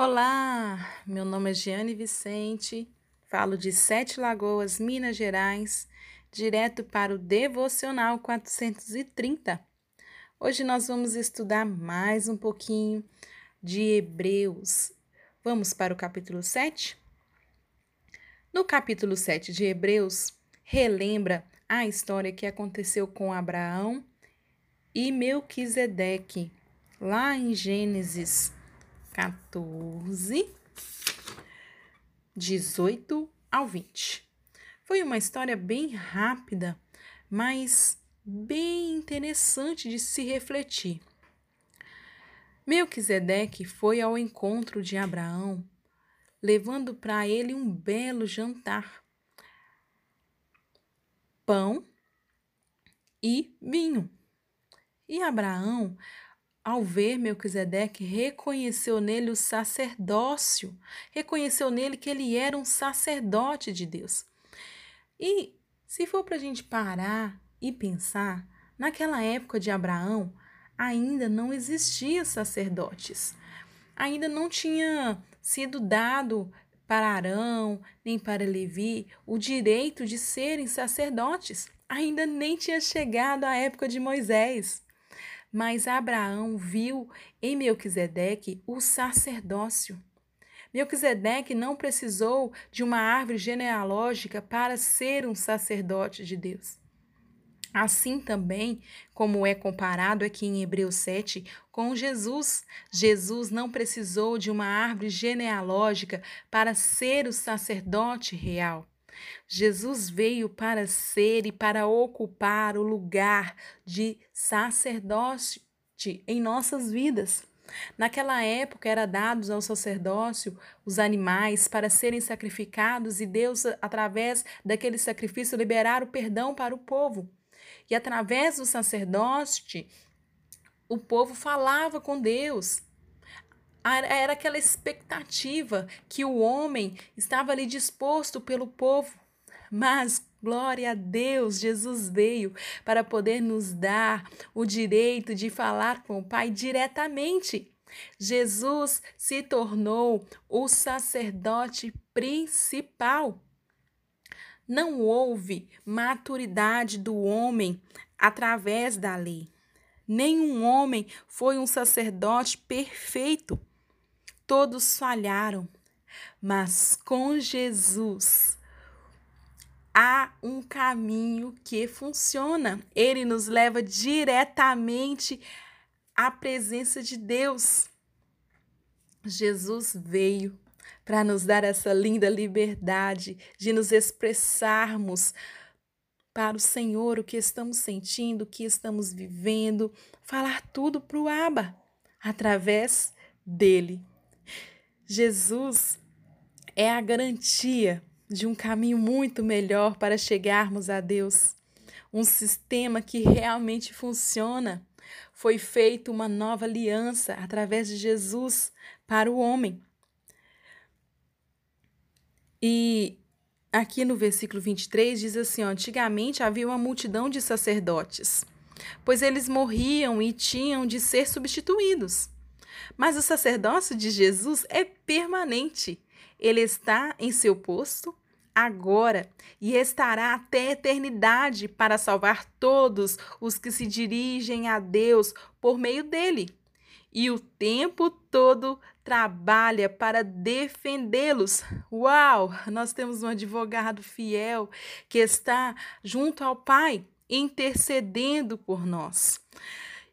Olá, meu nome é Giane Vicente, falo de Sete Lagoas, Minas Gerais, direto para o Devocional 430. Hoje nós vamos estudar mais um pouquinho de Hebreus. Vamos para o capítulo 7? No capítulo 7 de Hebreus, relembra a história que aconteceu com Abraão e Melquisedeque, lá em Gênesis 14, 18 ao 20. Foi uma história bem rápida, mas bem interessante de se refletir. Melquisedeque foi ao encontro de Abraão, levando para ele um belo jantar: pão e vinho. E Abraão ao ver Melquisedeque, reconheceu nele o sacerdócio, reconheceu nele que ele era um sacerdote de Deus. E se for para a gente parar e pensar, naquela época de Abraão, ainda não existiam sacerdotes. Ainda não tinha sido dado para Arão nem para Levi o direito de serem sacerdotes. Ainda nem tinha chegado a época de Moisés. Mas Abraão viu em Melquisedeque o sacerdócio. Melquisedeque não precisou de uma árvore genealógica para ser um sacerdote de Deus. Assim também, como é comparado aqui em Hebreus 7 com Jesus, Jesus não precisou de uma árvore genealógica para ser o sacerdote real. Jesus veio para ser e para ocupar o lugar de sacerdote em nossas vidas. Naquela época era dados ao sacerdócio os animais para serem sacrificados e Deus através daquele sacrifício liberar o perdão para o povo. E através do sacerdote o povo falava com Deus. Era aquela expectativa que o homem estava ali disposto pelo povo. Mas, glória a Deus, Jesus veio para poder nos dar o direito de falar com o Pai diretamente. Jesus se tornou o sacerdote principal. Não houve maturidade do homem através da lei. Nenhum homem foi um sacerdote perfeito. Todos falharam, mas com Jesus há um caminho que funciona. Ele nos leva diretamente à presença de Deus. Jesus veio para nos dar essa linda liberdade de nos expressarmos para o Senhor o que estamos sentindo, o que estamos vivendo, falar tudo para o Aba através dele. Jesus é a garantia de um caminho muito melhor para chegarmos a Deus. Um sistema que realmente funciona. Foi feita uma nova aliança através de Jesus para o homem. E aqui no versículo 23 diz assim: antigamente havia uma multidão de sacerdotes, pois eles morriam e tinham de ser substituídos. Mas o sacerdócio de Jesus é permanente. Ele está em seu posto agora e estará até a eternidade para salvar todos os que se dirigem a Deus por meio dele. E o tempo todo trabalha para defendê-los. Uau! Nós temos um advogado fiel que está junto ao Pai, intercedendo por nós.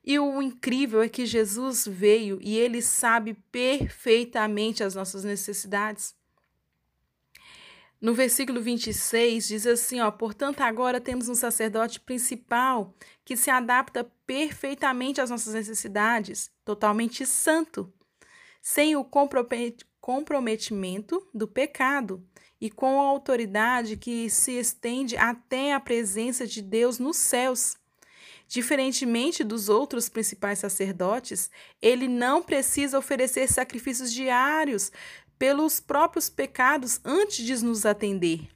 E o incrível é que Jesus veio e ele sabe perfeitamente as nossas necessidades. No versículo 26 diz assim, ó: "Portanto, agora temos um sacerdote principal que se adapta perfeitamente às nossas necessidades, totalmente santo, sem o comprometimento do pecado e com a autoridade que se estende até a presença de Deus nos céus." Diferentemente dos outros principais sacerdotes, ele não precisa oferecer sacrifícios diários pelos próprios pecados antes de nos atender.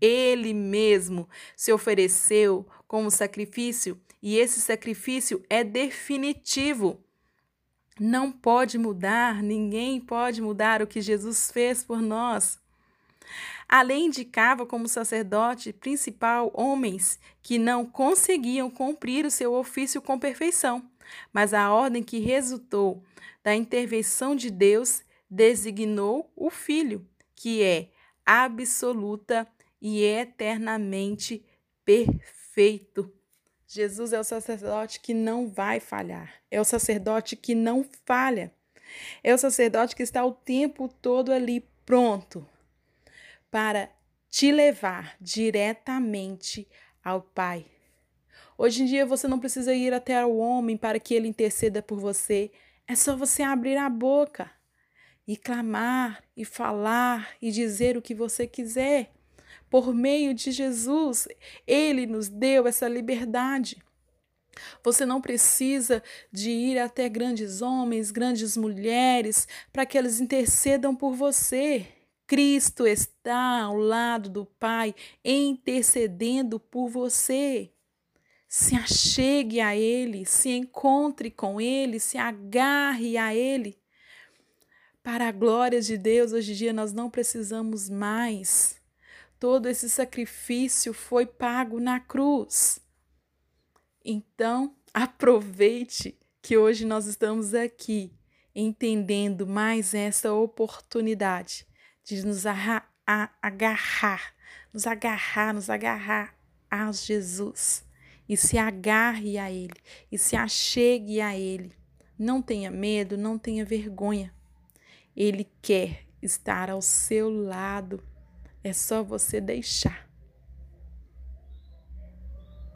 Ele mesmo se ofereceu como sacrifício e esse sacrifício é definitivo. não pode mudar, ninguém pode mudar o que Jesus fez por nós. A lei indicava como sacerdote principal homens que não conseguiam cumprir o seu ofício com perfeição, mas a ordem que resultou da intervenção de Deus designou o Filho, que é absoluta e eternamente perfeito. Jesus é o sacerdote que não vai falhar, é o sacerdote que não falha, é o sacerdote que está o tempo todo ali pronto para te levar diretamente ao Pai. Hoje em dia você não precisa ir até o homem para que ele interceda por você, é só você abrir a boca e clamar e falar e dizer o que você quiser. Por meio de Jesus, ele nos deu essa liberdade. Você não precisa de ir até grandes homens, grandes mulheres, para que eles intercedam por você. Cristo está ao lado do Pai, intercedendo por você. Se achegue a Ele, se encontre com Ele, se agarre a Ele. Para a glória de Deus, hoje em dia nós não precisamos mais todo esse sacrifício foi pago na cruz. Então, aproveite que hoje nós estamos aqui entendendo mais essa oportunidade de nos agarrar, nos agarrar, nos agarrar a Jesus e se agarre a Ele e se achegue a Ele. Não tenha medo, não tenha vergonha. Ele quer estar ao seu lado é só você deixar.